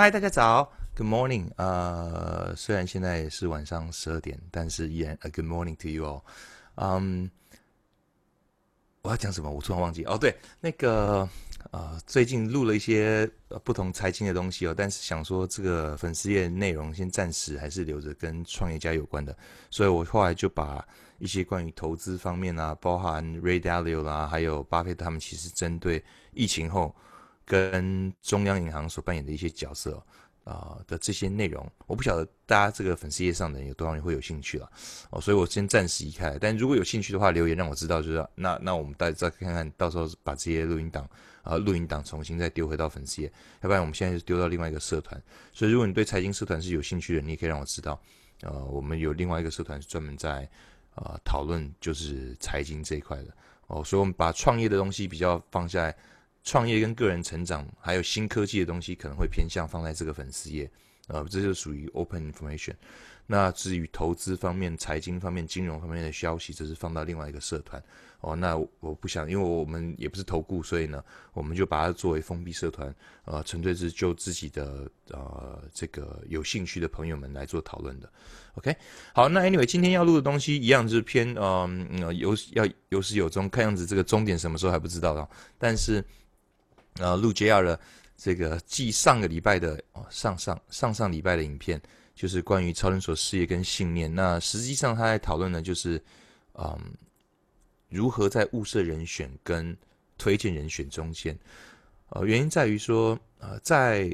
嗨，大家早，Good morning。呃，虽然现在是晚上十二点，但是依然 a Good morning to you all。嗯，我要讲什么？我突然忘记。哦，对，那个呃，最近录了一些不同财经的东西哦，但是想说这个粉丝页内容先暂时还是留着跟创业家有关的，所以我后来就把一些关于投资方面啊，包含 Ray Dalio 啦，还有巴菲特他们，其实针对疫情后。跟中央银行所扮演的一些角色啊的这些内容，我不晓得大家这个粉丝页上的人有多少人会有兴趣了哦，所以我先暂时移开。但如果有兴趣的话，留言让我知道，就是那那我们再再看看到时候把这些录音档啊录音档重新再丢回到粉丝页，要不然我们现在就丢到另外一个社团。所以如果你对财经社团是有兴趣的，你也可以让我知道。呃，我们有另外一个社团是专门在呃讨论就是财经这一块的哦，所以我们把创业的东西比较放在。创业跟个人成长，还有新科技的东西，可能会偏向放在这个粉丝页，呃，这就属于 open information。那至于投资方面、财经方面、金融方面的消息，这是放到另外一个社团。哦，那我不想，因为我们也不是投顾，所以呢，我们就把它作为封闭社团，呃，纯粹是就自己的呃这个有兴趣的朋友们来做讨论的。OK，好，那 Anyway，今天要录的东西一样就是偏嗯有要有始有终，看样子这个终点什么时候还不知道啊，但是。呃，录 JR 的这个继上个礼拜的哦，上上上上礼拜的影片，就是关于超人所事业跟信念。那实际上他在讨论的，就是嗯，如何在物色人选跟推荐人选中间，呃，原因在于说，呃，在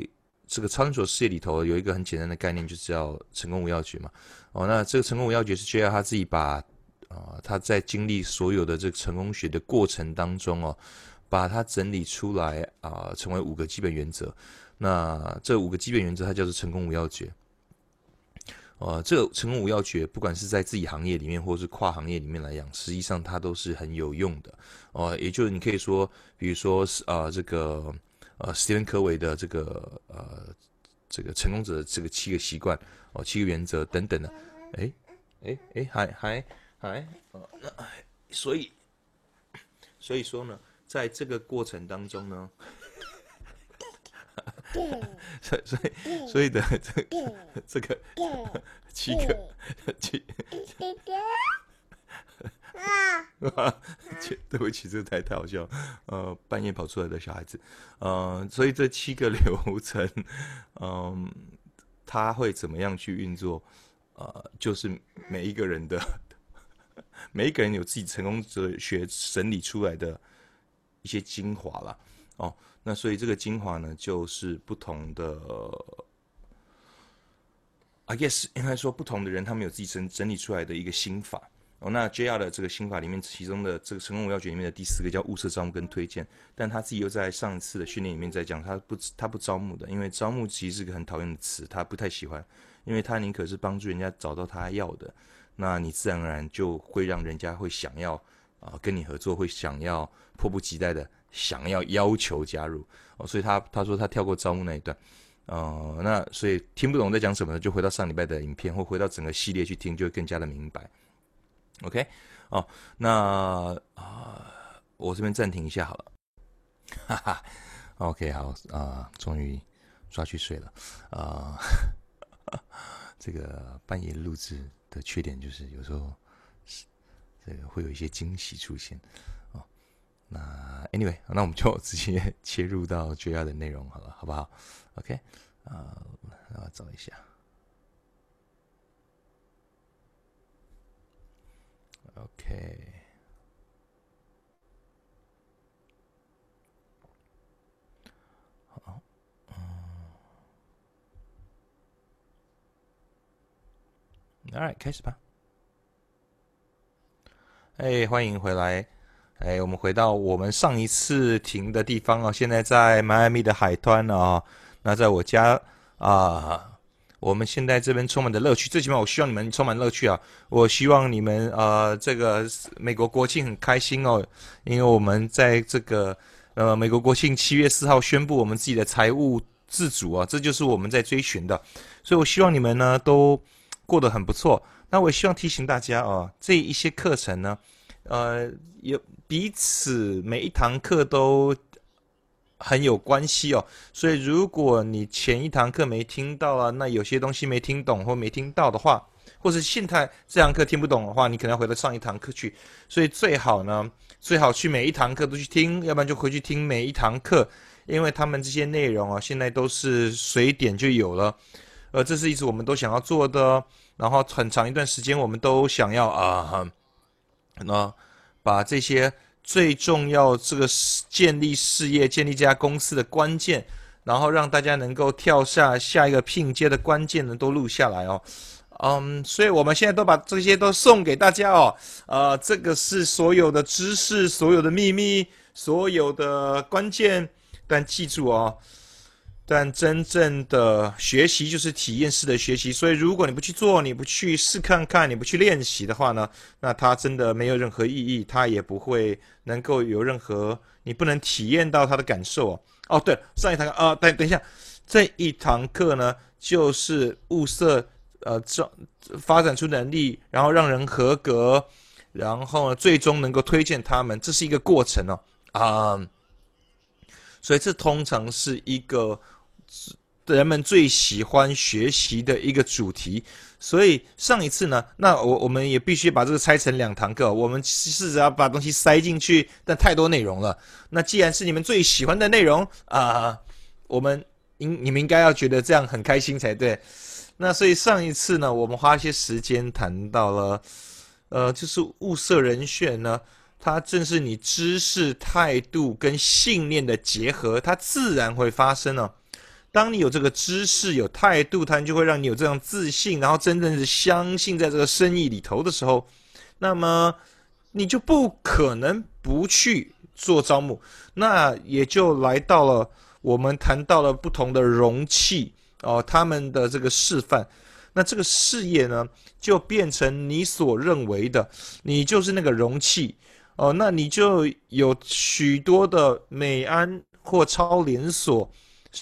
这个超人所事业里头有一个很简单的概念，就是叫成功无要诀嘛。哦，那这个成功无要诀是 JR 他自己把啊他在经历所有的这个成功学的过程当中哦。把它整理出来啊，成为五个基本原则。那这五个基本原则，它叫做成功五要诀。呃，这个成功五要诀，不管是在自己行业里面，或是跨行业里面来讲，实际上它都是很有用的。哦，也就是你可以说，比如说是啊，这个呃，史蒂芬科维的这个呃，这个成功者的这个七个习惯哦，七个原则等等的。哎哎哎，还还还哦，那所以所以说呢。在这个过程当中呢，所所以所以的这 这个七个七啊，对不起，这个太太好笑，呃，半夜跑出来的小孩子，呃，所以这七个流程，嗯，他会怎么样去运作？呃，就是每一个人的每一个人有自己成功哲学整理出来的。一些精华了哦，那所以这个精华呢，就是不同的，I guess 应该说不同的人，他们有自己整整理出来的一个心法哦。那 JR 的这个心法里面，其中的这个成功五要诀里面的第四个叫物色、招募跟推荐，但他自己又在上一次的训练里面在讲，他不他不招募的，因为招募其实是个很讨厌的词，他不太喜欢，因为他宁可是帮助人家找到他要的，那你自然而然就会让人家会想要。啊，跟你合作会想要迫不及待的想要要求加入哦，所以他他说他跳过招募那一段，呃，那所以听不懂在讲什么呢？就回到上礼拜的影片或回到整个系列去听，就会更加的明白。OK，哦，那啊，我这边暂停一下好了，哈哈，OK，好啊，终于抓去睡了啊，这个半夜录制的缺点就是有时候。这个会有一些惊喜出现，哦，那 anyway，那我们就直接 切入到 JR 的内容好了，好不好？OK，啊，我找一下，OK，好，嗯，All right，开始吧。哎，欢迎回来！哎，我们回到我们上一次停的地方啊，现在在迈阿密的海滩啊。那在我家啊，我们现在这边充满的乐趣，最起码我希望你们充满乐趣啊！我希望你们呃，这个美国国庆很开心哦，因为我们在这个呃美国国庆七月四号宣布我们自己的财务自主啊，这就是我们在追寻的，所以我希望你们呢都过得很不错。那我希望提醒大家哦，这一些课程呢，呃，有彼此每一堂课都很有关系哦。所以如果你前一堂课没听到啊，那有些东西没听懂或没听到的话，或是现在这堂课听不懂的话，你可能要回到上一堂课去。所以最好呢，最好去每一堂课都去听，要不然就回去听每一堂课，因为他们这些内容啊，现在都是随点就有了。呃，这是一直我们都想要做的，然后很长一段时间我们都想要啊，那把这些最重要这个建立事业、建立这家公司的关键，然后让大家能够跳下下一个拼接的关键呢，都录下来哦。嗯，所以我们现在都把这些都送给大家哦。呃，这个是所有的知识、所有的秘密、所有的关键。但记住哦，但真正的学习就是体验式的学习。所以如果你不去做，你不去试看看，你不去练习的话呢，那它真的没有任何意义，它也不会能够有任何，你不能体验到它的感受哦。哦，对，上一堂课啊，等等一下，这一堂课呢，就是物色。呃，这发展出能力，然后让人合格，然后，最终能够推荐他们，这是一个过程哦，啊，所以这通常是一个人们最喜欢学习的一个主题。所以上一次呢，那我我们也必须把这个拆成两堂课，我们试着要把东西塞进去，但太多内容了。那既然是你们最喜欢的内容啊，我们应你们应该要觉得这样很开心才对。那所以上一次呢，我们花一些时间谈到了，呃，就是物色人选呢，它正是你知识、态度跟信念的结合，它自然会发生哦。当你有这个知识、有态度，它就会让你有这样自信，然后真正是相信在这个生意里头的时候，那么你就不可能不去做招募。那也就来到了我们谈到了不同的容器。哦，他们的这个示范，那这个事业呢，就变成你所认为的，你就是那个容器哦，那你就有许多的美安或超连锁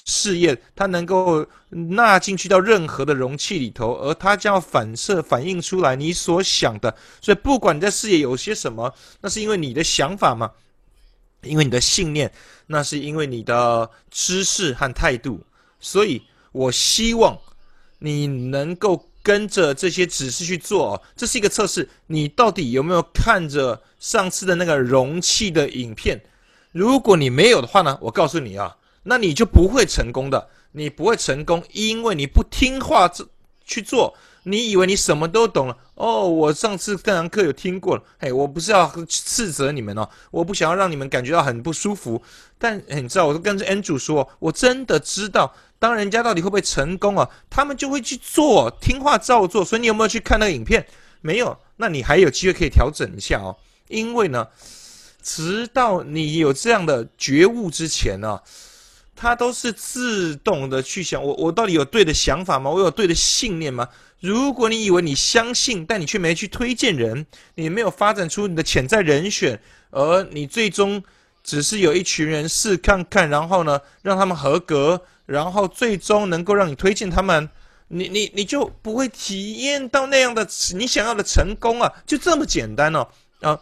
试验，它能够纳进去到任何的容器里头，而它将要反射反映出来你所想的，所以不管你在事业有些什么，那是因为你的想法嘛，因为你的信念，那是因为你的知识和态度，所以。我希望你能够跟着这些指示去做，这是一个测试，你到底有没有看着上次的那个容器的影片？如果你没有的话呢，我告诉你啊，那你就不会成功的，你不会成功，因为你不听话这去做，你以为你什么都懂了哦。我上次这堂课有听过了，嘿，我不是要斥责你们哦，我不想要让你们感觉到很不舒服，但你知道，我都跟着 N 主说，我真的知道。当人家到底会不会成功啊？他们就会去做，听话照做。所以你有没有去看那个影片？没有，那你还有机会可以调整一下哦。因为呢，直到你有这样的觉悟之前呢，他都是自动的去想：我我到底有对的想法吗？我有对的信念吗？如果你以为你相信，但你却没去推荐人，你没有发展出你的潜在人选，而你最终只是有一群人试看看，然后呢，让他们合格。然后最终能够让你推荐他们，你你你就不会体验到那样的你想要的成功啊，就这么简单哦啊，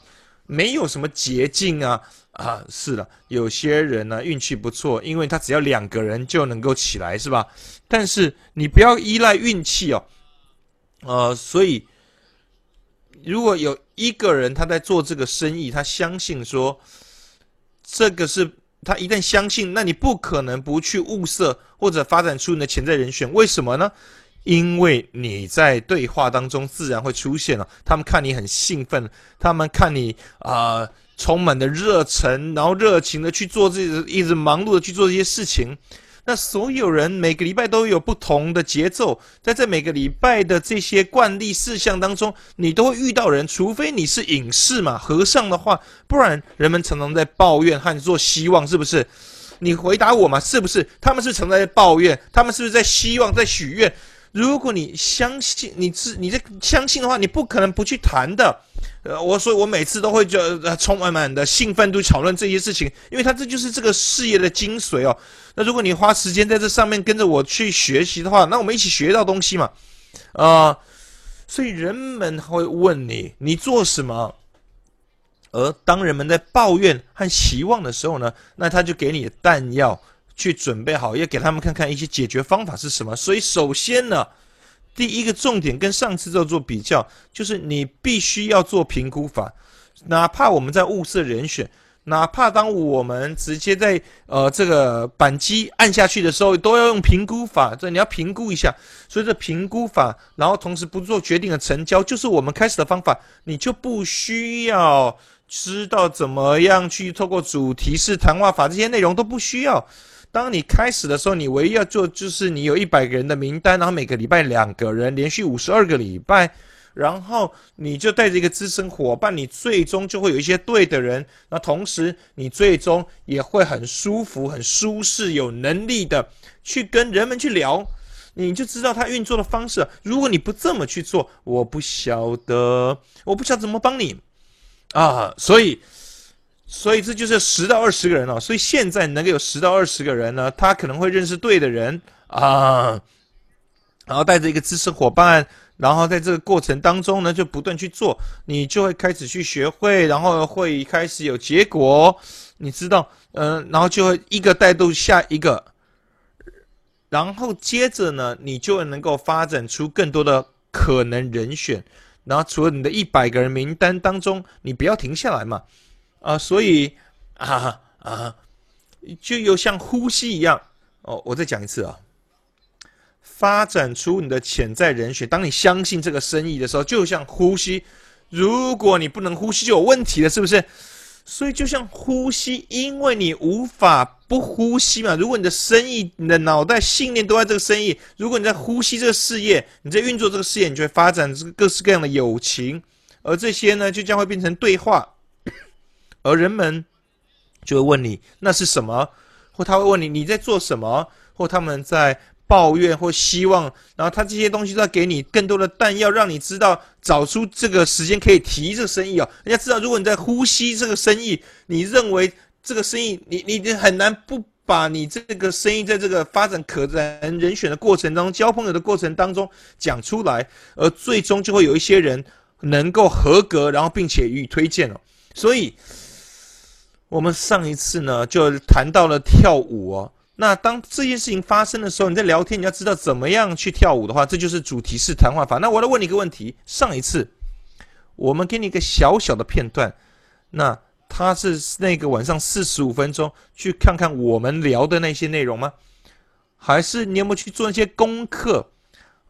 没有什么捷径啊啊，是的，有些人呢运气不错，因为他只要两个人就能够起来，是吧？但是你不要依赖运气哦，呃，所以如果有一个人他在做这个生意，他相信说这个是。他一旦相信，那你不可能不去物色或者发展出你的潜在人选。为什么呢？因为你在对话当中自然会出现了。他们看你很兴奋，他们看你啊充满的热忱，然后热情的去做这一直忙碌的去做这些事情。那所有人每个礼拜都有不同的节奏，在这每个礼拜的这些惯例事项当中，你都会遇到人，除非你是隐士嘛，和尚的话，不然人们常常在抱怨和做希望，是不是？你回答我嘛，是不是？他们是常在抱怨，他们是不是在希望，在许愿？如果你相信，你自你在相信的话，你不可能不去谈的。呃，我说我每次都会就呃充满满的兴奋度讨论这些事情，因为它这就是这个事业的精髓哦。那如果你花时间在这上面跟着我去学习的话，那我们一起学到东西嘛。啊，所以人们会问你，你做什么？而当人们在抱怨和期望的时候呢，那他就给你弹药去准备好，要给他们看看一些解决方法是什么。所以首先呢，第一个重点跟上次在做比较，就是你必须要做评估法，哪怕我们在物色人选。哪怕当我们直接在呃这个扳机按下去的时候，都要用评估法，这你要评估一下。所以这评估法，然后同时不做决定的成交，就是我们开始的方法。你就不需要知道怎么样去透过主题式谈话法这些内容都不需要。当你开始的时候，你唯一要做就是你有一百个人的名单，然后每个礼拜两个人，连续五十二个礼拜。然后你就带着一个资深伙伴，你最终就会有一些对的人。那同时，你最终也会很舒服、很舒适、有能力的去跟人们去聊，你就知道他运作的方式。如果你不这么去做，我不晓得，我不晓得怎么帮你啊。所以，所以这就是十到二十个人哦。所以现在能够有十到二十个人呢，他可能会认识对的人啊，然后带着一个支持伙伴。然后在这个过程当中呢，就不断去做，你就会开始去学会，然后会开始有结果，你知道，嗯，然后就会一个带动下一个，然后接着呢，你就能够发展出更多的可能人选，然后除了你的一百个人名单当中，你不要停下来嘛，啊，所以啊啊，就有像呼吸一样，哦，我再讲一次啊。发展出你的潜在人选。当你相信这个生意的时候，就像呼吸。如果你不能呼吸，就有问题了，是不是？所以就像呼吸，因为你无法不呼吸嘛。如果你的生意、你的脑袋、信念都在这个生意，如果你在呼吸这个事业，你在运作这个事业，你就会发展各式各样的友情，而这些呢，就将会变成对话。而人们就会问你那是什么，或他会问你你在做什么，或他们在。抱怨或希望，然后他这些东西都要给你更多的弹药，让你知道找出这个时间可以提这个生意哦。人家知道，如果你在呼吸这个生意，你认为这个生意，你你很难不把你这个生意在这个发展可人人选的过程当中，交朋友的过程当中讲出来，而最终就会有一些人能够合格，然后并且予以推荐了。所以，我们上一次呢就谈到了跳舞哦。那当这件事情发生的时候，你在聊天，你要知道怎么样去跳舞的话，这就是主题式谈话法。那我来问你一个问题：上一次我们给你一个小小的片段，那他是那个晚上四十五分钟，去看看我们聊的那些内容吗？还是你有没有去做一些功课？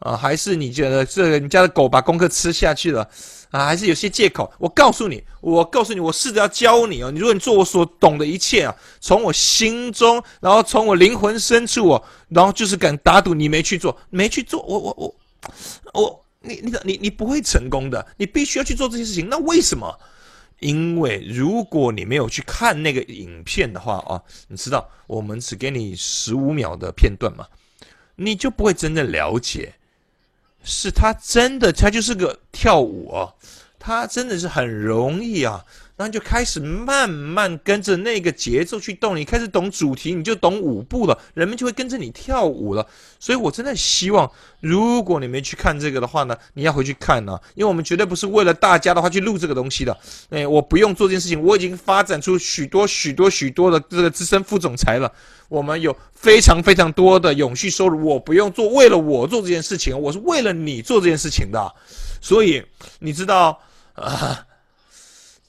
啊，还是你觉得这个你家的狗把功课吃下去了？啊，还是有些借口。我告诉你，我告诉你，我试着要教你哦。你如果你做我所懂的一切啊，从我心中，然后从我灵魂深处哦，然后就是敢打赌你没去做，没去做，我我我我，你你你你不会成功的。你必须要去做这些事情。那为什么？因为如果你没有去看那个影片的话啊，你知道我们只给你十五秒的片段嘛，你就不会真正了解。是他真的，他就是个跳舞。啊，他真的是很容易啊，然后就开始慢慢跟着那个节奏去动，你开始懂主题，你就懂舞步了，人们就会跟着你跳舞了。所以我真的希望，如果你没去看这个的话呢，你要回去看呢，因为我们绝对不是为了大家的话去录这个东西的。哎，我不用做这件事情，我已经发展出许多许多许多的这个资深副总裁了。我们有非常非常多的永续收入，我不用做，为了我做这件事情，我是为了你做这件事情的，所以你知道啊，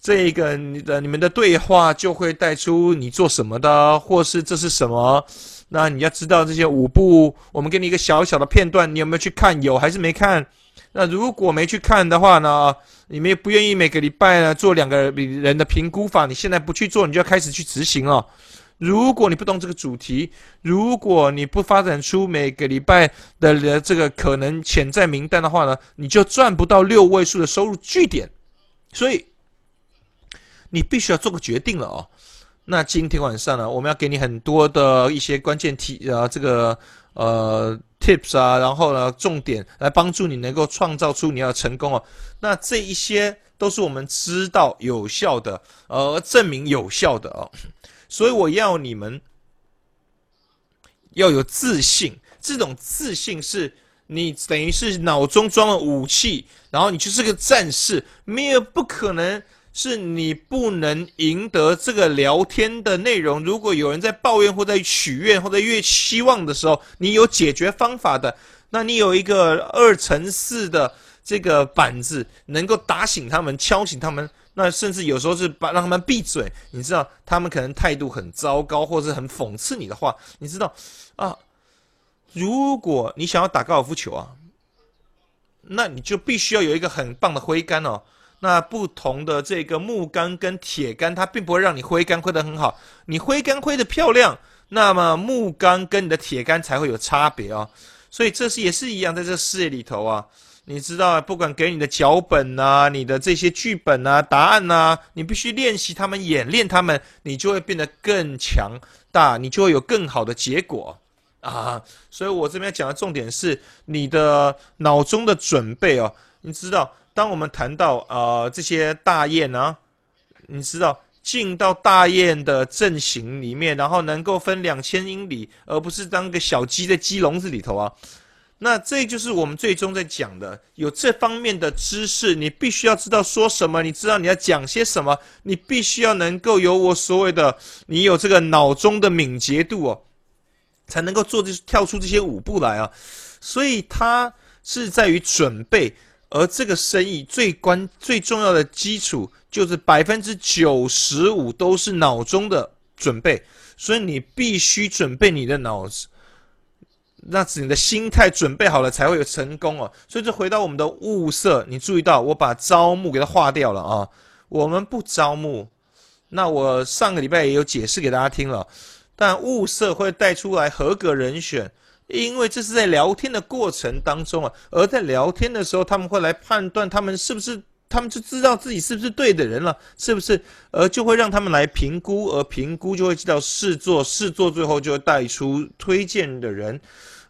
这个你的你们的对话就会带出你做什么的，或是这是什么？那你要知道这些舞步，我们给你一个小小的片段，你有没有去看？有还是没看？那如果没去看的话呢？你们也不愿意每个礼拜呢做两个人的评估法，你现在不去做，你就要开始去执行了。如果你不懂这个主题，如果你不发展出每个礼拜的这个可能潜在名单的话呢，你就赚不到六位数的收入据点。所以你必须要做个决定了哦。那今天晚上呢，我们要给你很多的一些关键题啊，这个呃 tips 啊，然后呢重点来帮助你能够创造出你要成功哦。那这一些都是我们知道有效的，呃，证明有效的哦。所以我要你们要有自信，这种自信是你等于是脑中装了武器，然后你就是个战士，没有不可能是你不能赢得这个聊天的内容。如果有人在抱怨或在许愿或者越希望的时候，你有解决方法的，那你有一个二乘四的这个板子，能够打醒他们、敲醒他们。那甚至有时候是把让他们闭嘴。你知道，他们可能态度很糟糕，或者很讽刺你的话，你知道啊？如果你想要打高尔夫球啊，那你就必须要有一个很棒的挥杆哦。那不同的这个木杆跟铁杆，它并不会让你挥杆挥得很好。你挥杆挥得漂亮，那么木杆跟你的铁杆才会有差别哦。所以这是也是一样，在这事业里头啊，你知道，不管给你的脚本呐，你的这些剧本呐、答案呐，你必须练习他们、演练他们，你就会变得更强大，你就会有更好的结果啊。所以我这边讲的重点是你的脑中的准备哦，你知道。当我们谈到呃这些大雁呢，你知道进到大雁的阵型里面，然后能够分两千英里，而不是当个小鸡在鸡笼子里头啊，那这就是我们最终在讲的，有这方面的知识，你必须要知道说什么，你知道你要讲些什么，你必须要能够有我所谓的，你有这个脑中的敏捷度哦，才能够做这跳出这些舞步来啊，所以它是在于准备。而这个生意最关最重要的基础就是百分之九十五都是脑中的准备，所以你必须准备你的脑子，那是你的心态准备好了才会有成功哦。所以，这回到我们的物色，你注意到我把招募给它划掉了啊。我们不招募，那我上个礼拜也有解释给大家听了，但物色会带出来合格人选。因为这是在聊天的过程当中啊，而在聊天的时候，他们会来判断他们是不是，他们就知道自己是不是对的人了，是不是？而就会让他们来评估，而评估就会知道试做，试做最后就会带出推荐的人，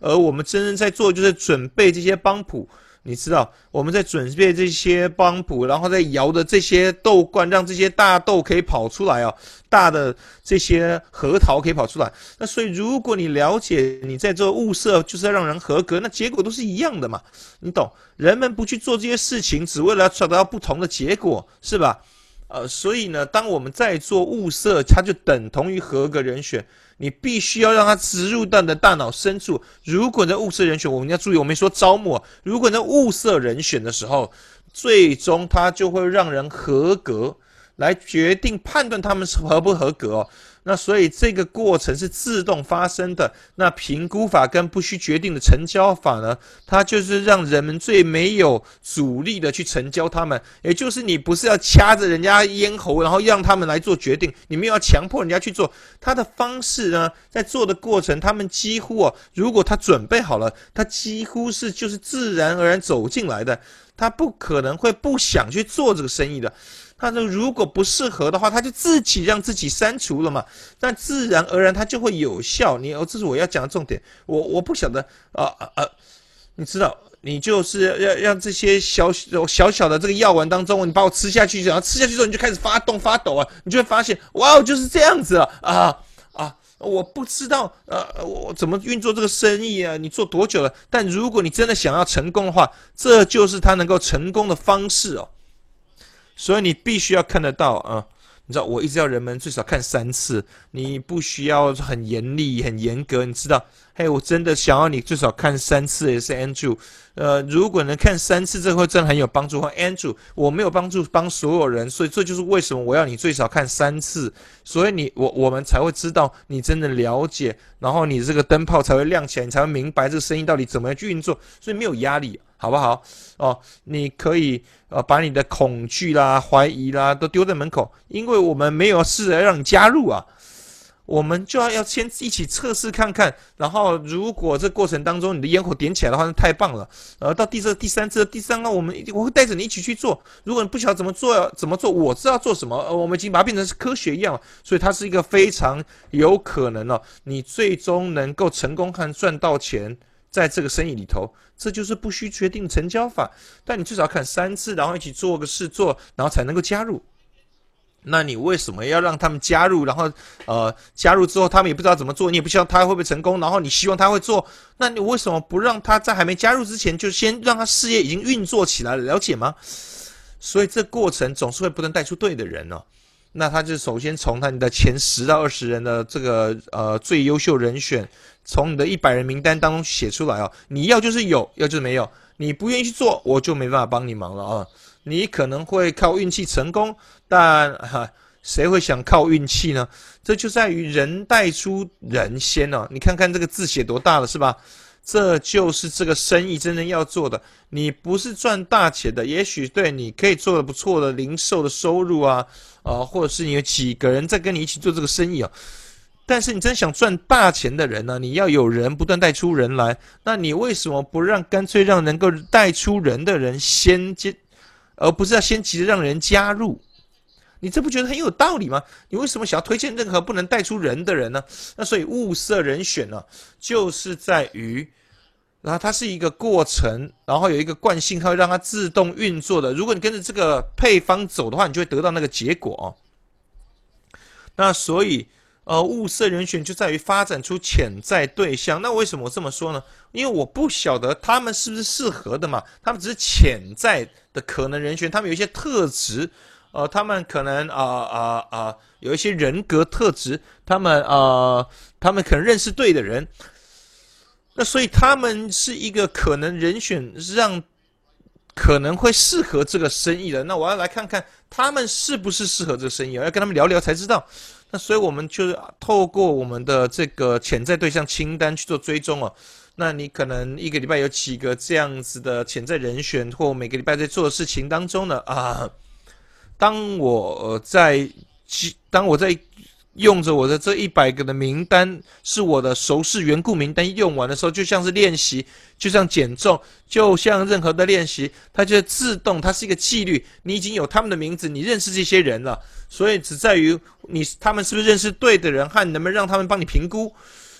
而我们真正在做就是准备这些帮谱。你知道我们在准备这些帮补，然后在摇的这些豆罐，让这些大豆可以跑出来哦，大的这些核桃可以跑出来。那所以，如果你了解你在做物色，就是要让人合格，那结果都是一样的嘛，你懂？人们不去做这些事情，只为了要得到不同的结果，是吧？呃，所以呢，当我们在做物色，它就等同于合格人选。你必须要让它植入到你的大脑深处。如果在物色人选，我们要注意，我没说招募。如果在物色人选的时候，最终它就会让人合格，来决定判断他们是合不合格。那所以这个过程是自动发生的。那评估法跟不需决定的成交法呢？它就是让人们最没有阻力的去成交他们。也就是你不是要掐着人家咽喉，然后让他们来做决定，你们要强迫人家去做。他的方式呢，在做的过程，他们几乎哦，如果他准备好了，他几乎是就是自然而然走进来的。他不可能会不想去做这个生意的。他说：“如果不适合的话，他就自己让自己删除了嘛。但自然而然，它就会有效。你哦，这是我要讲的重点。我我不晓得啊啊，你知道，你就是要让这些小小小的这个药丸当中，你把我吃下去，然后吃下去之后，你就开始发动发抖啊，你就会发现，哇哦，就是这样子啊啊啊！我不知道呃，我怎么运作这个生意啊？你做多久了？但如果你真的想要成功的话，这就是他能够成功的方式哦。”所以你必须要看得到啊！你知道，我一直要人们最少看三次。你不需要很严厉、很严格，你知道？嘿，我真的想要你最少看三次，也是 Andrew。呃，如果能看三次，这会真的很有帮助。Andrew，我没有帮助帮所有人，所以这就是为什么我要你最少看三次。所以你我我们才会知道你真的了解，然后你这个灯泡才会亮起来，你才会明白这个声音到底怎么样去运作。所以没有压力。好不好？哦，你可以呃把你的恐惧啦、怀疑啦都丢在门口，因为我们没有试着让你加入啊，我们就要要先一起测试看看。然后如果这过程当中你的烟火点起来的话，那太棒了。呃，到第这第三次、第三个，我们我会带着你一起去做。如果你不晓得怎么做，怎么做，我知道做什么。呃，我们已经把它变成是科学一样，所以它是一个非常有可能哦，你最终能够成功和赚到钱。在这个生意里头，这就是不需决定成交法。但你至少看三次，然后一起做个试做，然后才能够加入。那你为什么要让他们加入？然后，呃，加入之后他们也不知道怎么做，你也不希望他会不会成功。然后你希望他会做，那你为什么不让他在还没加入之前就先让他事业已经运作起来了？了解吗？所以这过程总是会不断带出对的人哦。那他就首先从他你的前十到二十人的这个呃最优秀人选，从你的一百人名单当中写出来哦。你要就是有，要就是没有。你不愿意去做，我就没办法帮你忙了啊。你可能会靠运气成功，但哈，谁会想靠运气呢？这就在于人带出人先哦。你看看这个字写多大了，是吧？这就是这个生意真正要做的。你不是赚大钱的，也许对你可以做的不错的零售的收入啊，啊，或者是你有几个人在跟你一起做这个生意啊。但是你真想赚大钱的人呢，你要有人不断带出人来。那你为什么不让干脆让能够带出人的人先接，而不是要先急着让人加入？你这不觉得很有道理吗？你为什么想要推荐任何不能带出人的人呢？那所以物色人选呢，就是在于，然后它是一个过程，然后有一个惯性，它会让它自动运作的。如果你跟着这个配方走的话，你就会得到那个结果。那所以，呃，物色人选就在于发展出潜在对象。那为什么我这么说呢？因为我不晓得他们是不是适合的嘛，他们只是潜在的可能人选，他们有一些特质。呃，他们可能啊啊啊，有一些人格特质，他们呃，他们可能认识对的人，那所以他们是一个可能人选，让可能会适合这个生意的。那我要来看看他们是不是适合这个生意，要跟他们聊聊才知道。那所以我们就透过我们的这个潜在对象清单去做追踪哦。那你可能一个礼拜有几个这样子的潜在人选，或每个礼拜在做的事情当中呢啊。当我在当我在用着我的这一百个的名单，是我的熟视缘故名单用完的时候，就像是练习，就像减重，就像任何的练习，它就自动，它是一个纪律。你已经有他们的名字，你认识这些人了，所以只在于你他们是不是认识对的人，和能不能让他们帮你评估。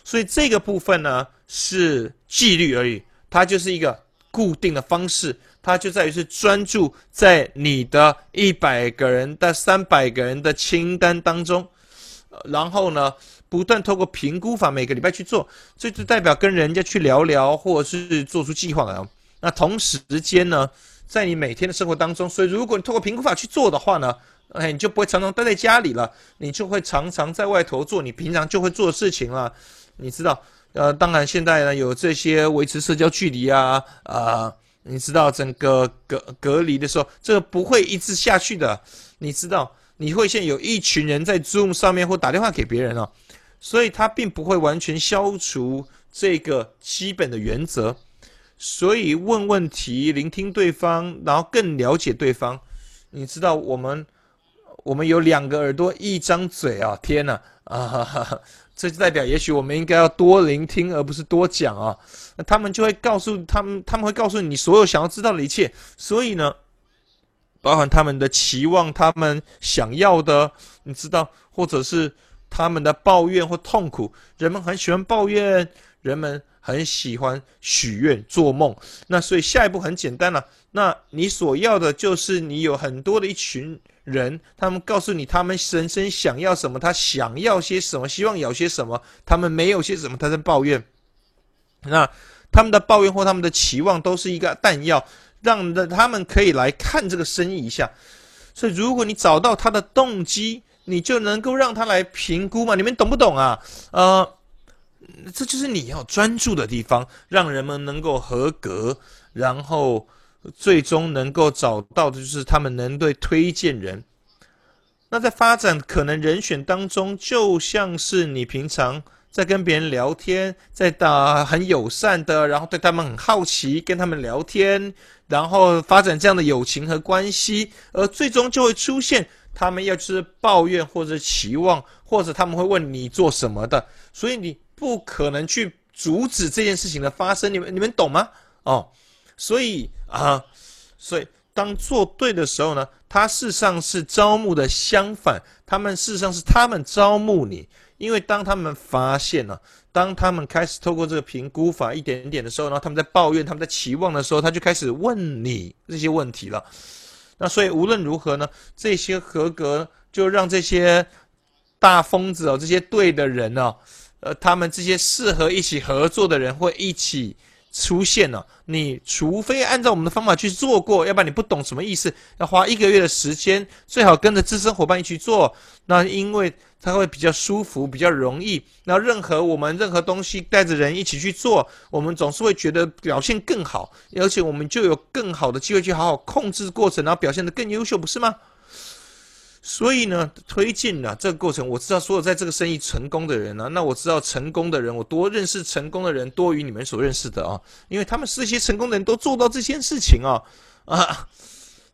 所以这个部分呢是纪律而已，它就是一个固定的方式。它就在于是专注在你的一百个人的三百个人的清单当中，然后呢，不断透过评估法每个礼拜去做，这就代表跟人家去聊聊，或者是做出计划来。那同时间呢，在你每天的生活当中，所以如果你透过评估法去做的话呢，哎，你就不会常常待在家里了，你就会常常在外头做你平常就会做的事情了。你知道，呃，当然现在呢有这些维持社交距离啊，啊。你知道整个隔隔离的时候，这个不会一直下去的。你知道，你会现在有一群人在 Zoom 上面或打电话给别人哦，所以它并不会完全消除这个基本的原则。所以问问题，聆听对方，然后更了解对方。你知道，我们我们有两个耳朵，一张嘴啊！天哪啊哈哈！这就代表，也许我们应该要多聆听，而不是多讲啊。那他们就会告诉他们，他们会告诉你所有想要知道的一切。所以呢，包含他们的期望，他们想要的，你知道，或者是他们的抱怨或痛苦。人们很喜欢抱怨，人们很喜欢许愿、做梦。那所以下一步很简单了。那你所要的就是你有很多的一群。人，他们告诉你他们人生想要什么，他想要些什么，希望有些什么，他们没有些什么，他在抱怨。那他们的抱怨或他们的期望都是一个弹药，让的他们可以来看这个生意一下。所以，如果你找到他的动机，你就能够让他来评估嘛。你们懂不懂啊？呃，这就是你要专注的地方，让人们能够合格，然后。最终能够找到的就是他们能对推荐人。那在发展可能人选当中，就像是你平常在跟别人聊天，在打很友善的，然后对他们很好奇，跟他们聊天，然后发展这样的友情和关系，而最终就会出现他们要是抱怨或者期望，或者他们会问你做什么的，所以你不可能去阻止这件事情的发生。你们你们懂吗？哦。所以啊，所以当做对的时候呢，他事实上是招募的相反，他们事实上是他们招募你，因为当他们发现了，当他们开始透过这个评估法一点点的时候，然后他们在抱怨、他们在期望的时候，他就开始问你这些问题了。那所以无论如何呢，这些合格就让这些大疯子哦，这些对的人哦，呃，他们这些适合一起合作的人会一起。出现了。你除非按照我们的方法去做过，要不然你不懂什么意思。要花一个月的时间，最好跟着资深伙伴一起做。那因为它会比较舒服，比较容易。那任何我们任何东西带着人一起去做，我们总是会觉得表现更好，而且我们就有更好的机会去好好控制过程，然后表现得更优秀，不是吗？所以呢，推进呢这个过程，我知道所有在这个生意成功的人呢，那我知道成功的人，我多认识成功的人多于你们所认识的啊，因为他们是一些成功的人都做到这件事情啊啊，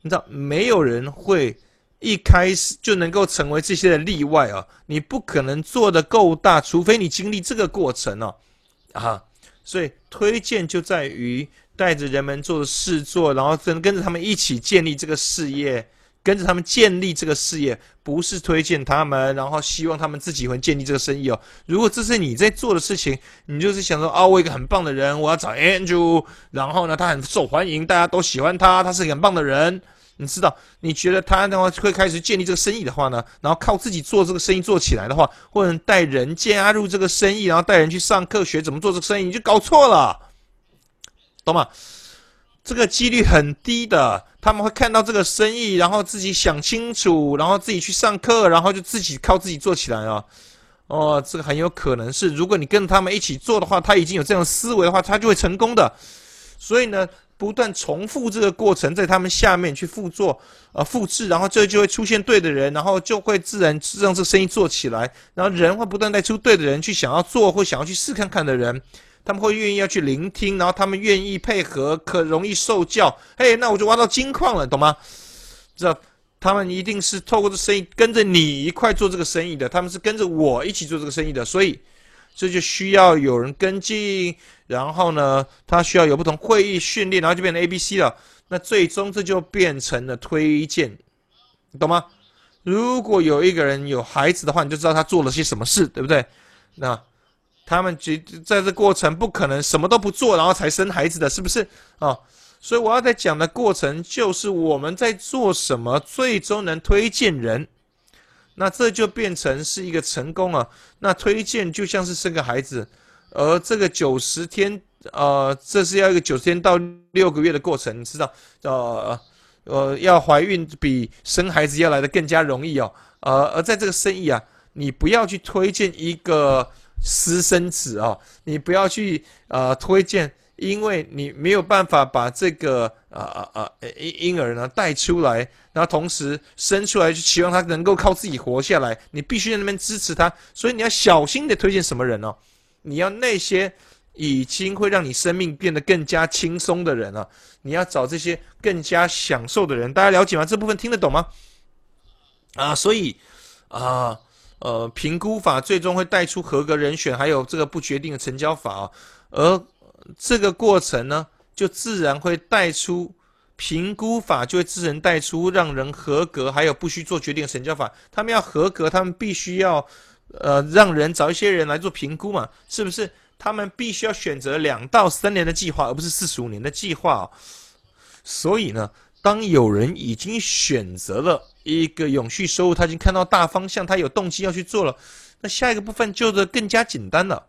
你知道没有人会一开始就能够成为这些的例外啊，你不可能做得够大，除非你经历这个过程哦啊，所以推荐就在于带着人们做事做，然后跟跟着他们一起建立这个事业。跟着他们建立这个事业，不是推荐他们，然后希望他们自己会建立这个生意哦。如果这是你在做的事情，你就是想说，啊，我一个很棒的人，我要找 Andrew，然后呢，他很受欢迎，大家都喜欢他，他是很棒的人。你知道，你觉得他的话会开始建立这个生意的话呢，然后靠自己做这个生意做起来的话，或者带人加入这个生意，然后带人去上课学怎么做这个生意，你就搞错了，懂吗？这个几率很低的，他们会看到这个生意，然后自己想清楚，然后自己去上课，然后就自己靠自己做起来啊。哦，这个很有可能是，如果你跟他们一起做的话，他已经有这样思维的话，他就会成功的。所以呢，不断重复这个过程，在他们下面去复做，呃，复制，然后这就会出现对的人，然后就会自然让这生意做起来，然后人会不断带出对的人去想要做或想要去试看看的人。他们会愿意要去聆听，然后他们愿意配合，可容易受教。嘿，那我就挖到金矿了，懂吗？知道他们一定是透过这生意跟着你一块做这个生意的，他们是跟着我一起做这个生意的，所以这就需要有人跟进。然后呢，他需要有不同会议训练，然后就变成 A、B、C 了。那最终这就变成了推荐，懂吗？如果有一个人有孩子的话，你就知道他做了些什么事，对不对？那。他们觉在这过程不可能什么都不做，然后才生孩子的是不是啊？所以我要在讲的过程就是我们在做什么，最终能推荐人，那这就变成是一个成功啊。那推荐就像是生个孩子，而这个九十天，呃，这是要一个九十天到六个月的过程，你知道，呃呃，要怀孕比生孩子要来的更加容易哦。呃，而在这个生意啊，你不要去推荐一个。私生子啊，你不要去呃推荐，因为你没有办法把这个呃呃呃婴婴儿呢带出来，然后同时生出来就期望他能够靠自己活下来，你必须在那边支持他，所以你要小心的推荐什么人哦，你要那些已经会让你生命变得更加轻松的人啊，你要找这些更加享受的人，大家了解吗？这部分听得懂吗？啊，所以啊。呃评估法最终会带出合格人选，还有这个不决定的成交法啊，而这个过程呢，就自然会带出评估法，就会自然带出让人合格，还有不需做决定的成交法。他们要合格，他们必须要呃让人找一些人来做评估嘛，是不是？他们必须要选择两到三年的计划，而不是四十五年的计划哦。所以呢。当有人已经选择了一个永续收入，他已经看到大方向，他有动机要去做了，那下一个部分就是更加简单了。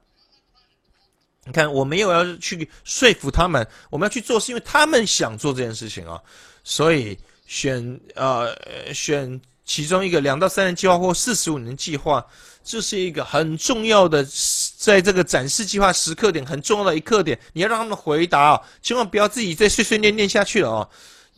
你看，我没有要去说服他们，我们要去做，是因为他们想做这件事情啊。所以选呃选其中一个两到三年计划或四十五年计划，这是一个很重要的，在这个展示计划时刻点很重要的一刻点，你要让他们回答啊，千万不要自己再碎碎念念下去了啊。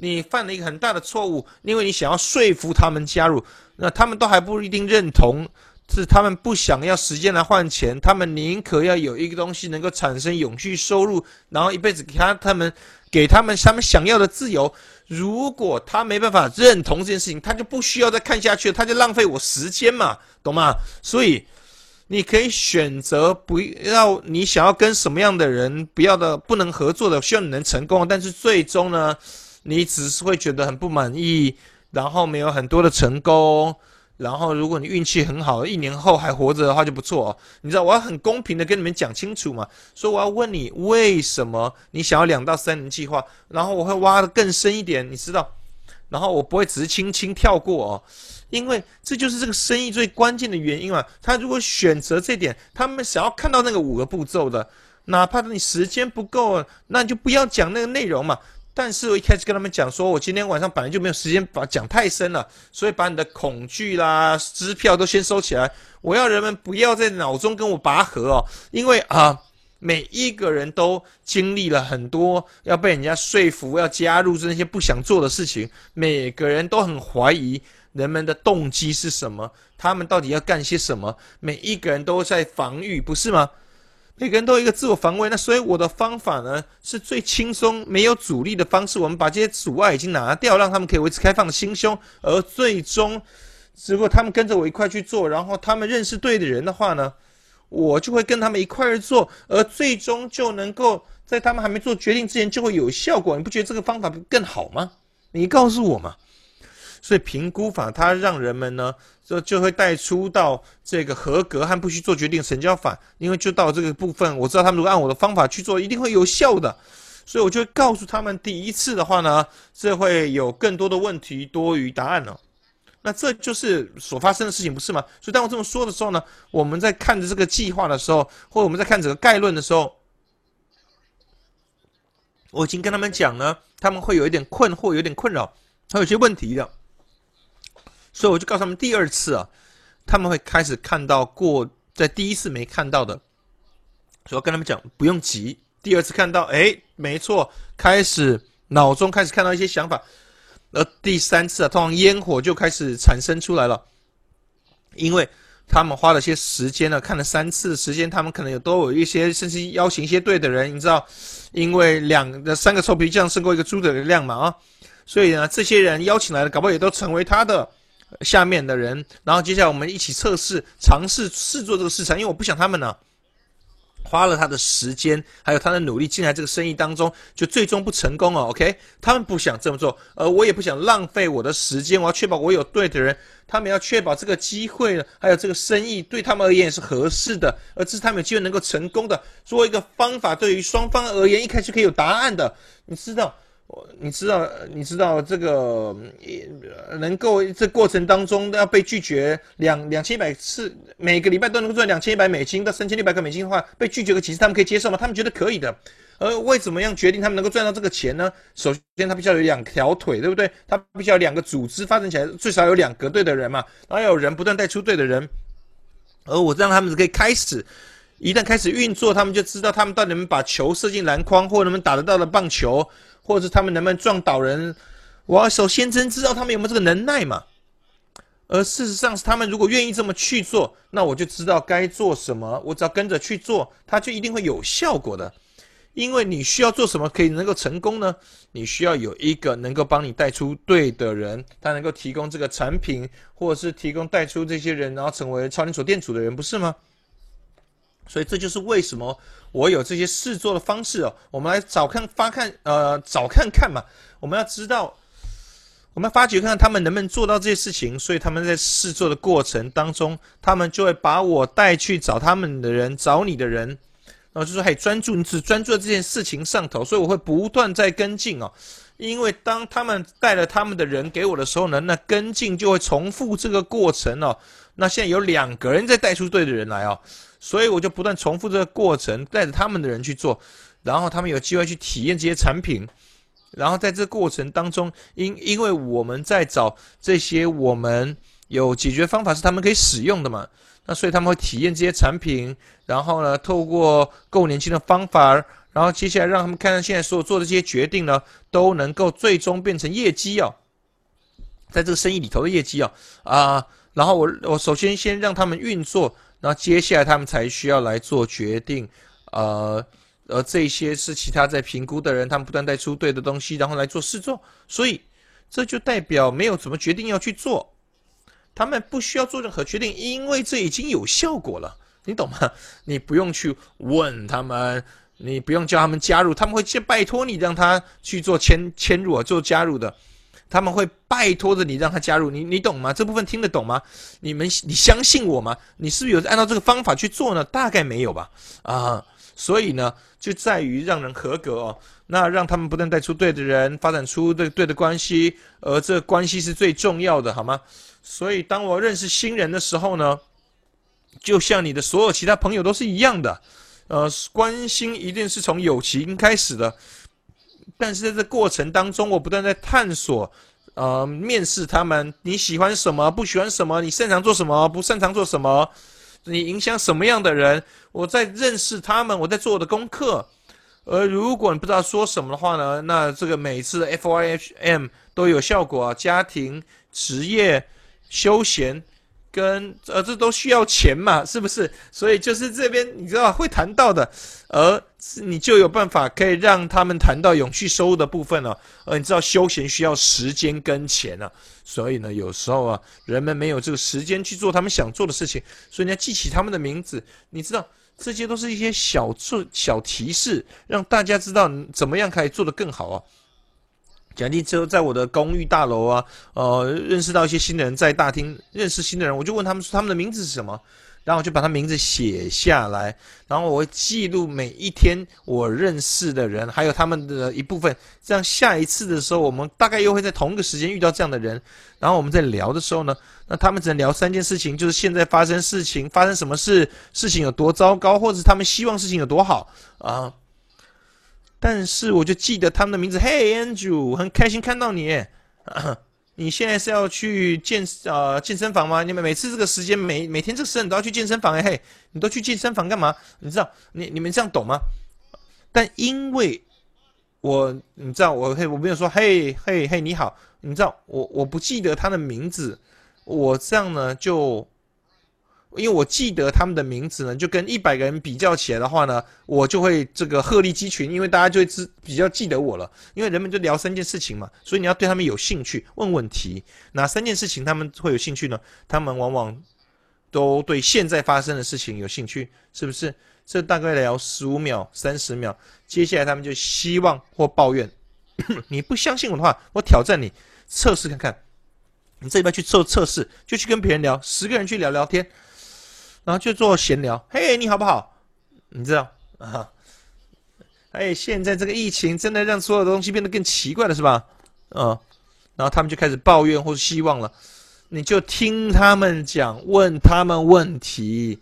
你犯了一个很大的错误，因为你想要说服他们加入，那他们都还不一定认同，是他们不想要时间来换钱，他们宁可要有一个东西能够产生永续收入，然后一辈子给他他们给他们他们想要的自由。如果他没办法认同这件事情，他就不需要再看下去，他就浪费我时间嘛，懂吗？所以你可以选择不要你想要跟什么样的人不要的不能合作的，希望你能成功，但是最终呢？你只是会觉得很不满意，然后没有很多的成功，然后如果你运气很好，一年后还活着的话就不错。你知道我要很公平的跟你们讲清楚嘛，所以我要问你为什么你想要两到三年计划，然后我会挖的更深一点，你知道，然后我不会只是轻轻跳过哦，因为这就是这个生意最关键的原因嘛。他如果选择这点，他们想要看到那个五个步骤的。哪怕你时间不够，那就不要讲那个内容嘛。但是我一开始跟他们讲说，我今天晚上本来就没有时间把讲太深了，所以把你的恐惧啦、支票都先收起来。我要人们不要在脑中跟我拔河哦，因为啊，每一个人都经历了很多要被人家说服要加入这些不想做的事情，每个人都很怀疑人们的动机是什么，他们到底要干些什么，每一个人都在防御，不是吗？每个人都有一个自我防卫，那所以我的方法呢是最轻松、没有阻力的方式。我们把这些阻碍已经拿掉，让他们可以维持开放的心胸。而最终，如果他们跟着我一块去做，然后他们认识对的人的话呢，我就会跟他们一块儿做，而最终就能够在他们还没做决定之前就会有效果。你不觉得这个方法更好吗？你告诉我嘛。所以评估法它让人们呢。就就会带出到这个合格和不需做决定成交法，因为就到这个部分，我知道他们如果按我的方法去做，一定会有效的，所以我就告诉他们，第一次的话呢，这会有更多的问题多于答案哦。那这就是所发生的事情，不是吗？所以当我这么说的时候呢，我们在看着这个计划的时候，或者我们在看整个概论的时候，我已经跟他们讲了，他们会有一点困惑，有点困扰，还有些问题的。所以我就告诉他们，第二次啊，他们会开始看到过在第一次没看到的，所以跟他们讲不用急，第二次看到，哎，没错，开始脑中开始看到一些想法，而第三次啊，通常烟火就开始产生出来了，因为他们花了些时间呢，看了三次时间，他们可能有都有一些，甚至邀请一些对的人，你知道，因为两三个臭皮匠胜过一个猪的量嘛啊，所以呢，这些人邀请来的，搞不好也都成为他的。下面的人，然后接下来我们一起测试、尝试试做这个市场，因为我不想他们呢花了他的时间，还有他的努力进来这个生意当中，就最终不成功哦。OK，他们不想这么做，而我也不想浪费我的时间，我要确保我有对的人，他们要确保这个机会，还有这个生意对他们而言是合适的，而这是他们有机会能够成功的。做一个方法，对于双方而言，一开始可以有答案的，你知道。你知道，你知道这个能够这过程当中都要被拒绝两两千一百次，每个礼拜都能够赚两千一百美金到三千六百个美金的话，被拒绝个几次，他们可以接受吗？他们觉得可以的。而为怎么样决定他们能够赚到这个钱呢？首先，他必须要有两条腿，对不对？他必须要两个组织发展起来，最少有两个队的人嘛，然后有人不断带出队的人。而我让他们可以开始，一旦开始运作，他们就知道他们到底能把球射进篮筐，或能不能打得到的棒球。或者是他们能不能撞倒人？我要首先真知道他们有没有这个能耐嘛。而事实上是他们如果愿意这么去做，那我就知道该做什么，我只要跟着去做，它就一定会有效果的。因为你需要做什么可以能够成功呢？你需要有一个能够帮你带出对的人，他能够提供这个产品，或者是提供带出这些人，然后成为超连锁店主的人，不是吗？所以这就是为什么我有这些试做的方式哦。我们来找看发看，呃，找看看嘛。我们要知道，我们发掘看看他们能不能做到这些事情。所以他们在试做的过程当中，他们就会把我带去找他们的人，找你的人，然后就说：“嘿，专注，你只专注在这件事情上头。”所以我会不断在跟进哦。因为当他们带了他们的人给我的时候呢，那跟进就会重复这个过程哦。那现在有两个人在带出对的人来哦。所以我就不断重复这个过程，带着他们的人去做，然后他们有机会去体验这些产品，然后在这过程当中，因因为我们在找这些我们有解决方法是他们可以使用的嘛，那所以他们会体验这些产品，然后呢，透过够年轻的方法，然后接下来让他们看看现在所做的这些决定呢，都能够最终变成业绩哦，在这个生意里头的业绩哦，啊，然后我我首先先让他们运作。那接下来他们才需要来做决定，呃，而这些是其他在评估的人，他们不断带出对的东西，然后来做试做，所以这就代表没有怎么决定要去做，他们不需要做任何决定，因为这已经有效果了，你懂吗？你不用去问他们，你不用叫他们加入，他们会先拜托你让他去做迁迁入啊，做加入的。他们会拜托着你让他加入，你你懂吗？这部分听得懂吗？你们你相信我吗？你是不是有按照这个方法去做呢？大概没有吧。啊，所以呢，就在于让人合格哦。那让他们不断带出对的人，发展出对对的关系，而这关系是最重要的，好吗？所以当我认识新人的时候呢，就像你的所有其他朋友都是一样的。呃，关心一定是从友情开始的，但是在这过程当中，我不断在探索，呃，面试他们，你喜欢什么，不喜欢什么，你擅长做什么，不擅长做什么，你影响什么样的人，我在认识他们，我在做我的功课。而如果你不知道说什么的话呢，那这个每次 F Y H M 都有效果啊，家庭、职业、休闲。跟呃，这都需要钱嘛，是不是？所以就是这边你知道会谈到的，而你就有办法可以让他们谈到永续收入的部分了。而，你知道休闲需要时间跟钱啊，所以呢，有时候啊，人们没有这个时间去做他们想做的事情，所以你要记起他们的名字。你知道，这些都是一些小做小提示，让大家知道怎么样可以做得更好啊。奖励之后，在我的公寓大楼啊，呃，认识到一些新的人，在大厅认识新的人，我就问他们说他们的名字是什么，然后我就把他名字写下来，然后我会记录每一天我认识的人，还有他们的一部分，这样下一次的时候，我们大概又会在同一个时间遇到这样的人，然后我们在聊的时候呢，那他们只能聊三件事情，就是现在发生事情，发生什么事，事情有多糟糕，或者他们希望事情有多好啊。但是我就记得他们的名字，Hey Andrew，很开心看到你。你现在是要去健呃健身房吗？你们每次这个时间，每每天这个时间都要去健身房哎嘿，你都去健身房干嘛？你知道你你们这样懂吗？但因为我你知道我嘿我没有说嘿嘿嘿你好，你知道我我不记得他的名字，我这样呢就。因为我记得他们的名字呢，就跟一百个人比较起来的话呢，我就会这个鹤立鸡群，因为大家就会知比较记得我了。因为人们就聊三件事情嘛，所以你要对他们有兴趣，问问题。哪三件事情他们会有兴趣呢？他们往往都对现在发生的事情有兴趣，是不是？这大概聊十五秒、三十秒，接下来他们就希望或抱怨。你不相信我的话，我挑战你测试看看。你这边去做测试，就去跟别人聊，十个人去聊聊天。然后就做闲聊，嘿，你好不好？你知道啊？哎，现在这个疫情真的让所有的东西变得更奇怪了，是吧？嗯，然后他们就开始抱怨或者希望了，你就听他们讲，问他们问题，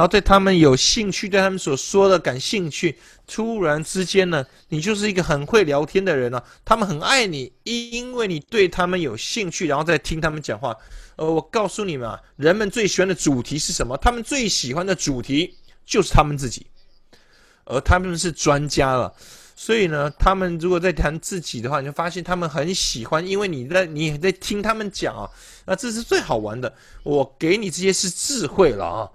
然后对他们有兴趣，对他们所说的感兴趣。突然之间呢，你就是一个很会聊天的人了，他们很爱你，因为你对他们有兴趣，然后再听他们讲话。呃，我告诉你们啊，人们最喜欢的主题是什么？他们最喜欢的主题就是他们自己，而他们是专家了。所以呢，他们如果在谈自己的话，你就发现他们很喜欢，因为你在你在听他们讲啊，那这是最好玩的。我给你这些是智慧了啊，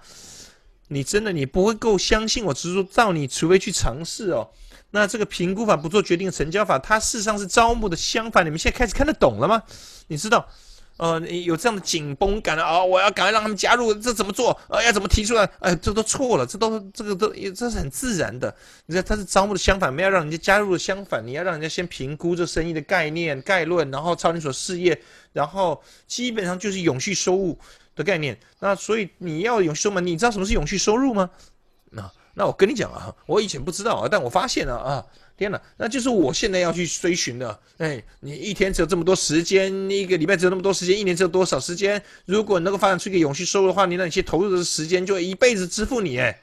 你真的你不会够相信我，只是说照你，除非去尝试哦。那这个评估法不做决定成交法，它事实上是招募的相反。你们现在开始看得懂了吗？你知道？呃，有这样的紧绷感啊！我要赶快让他们加入，这怎么做？呃，要怎么提出来？哎，这都错了，这都这个都这是很自然的。你知道，它是招募的相反，没有让人家加入的相反。你要让人家先评估这生意的概念概论，然后超你所事业，然后基本上就是永续收入的概念。那所以你要永续收入，你知道什么是永续收入吗？那那我跟你讲啊，我以前不知道啊，但我发现了啊。天哪，那就是我现在要去追寻的。哎，你一天只有这么多时间，一个礼拜只有那么多时间，一年只有多少时间？如果你能够发展出一个永续收入的话，你那些投入的时间就一辈子支付你。哎，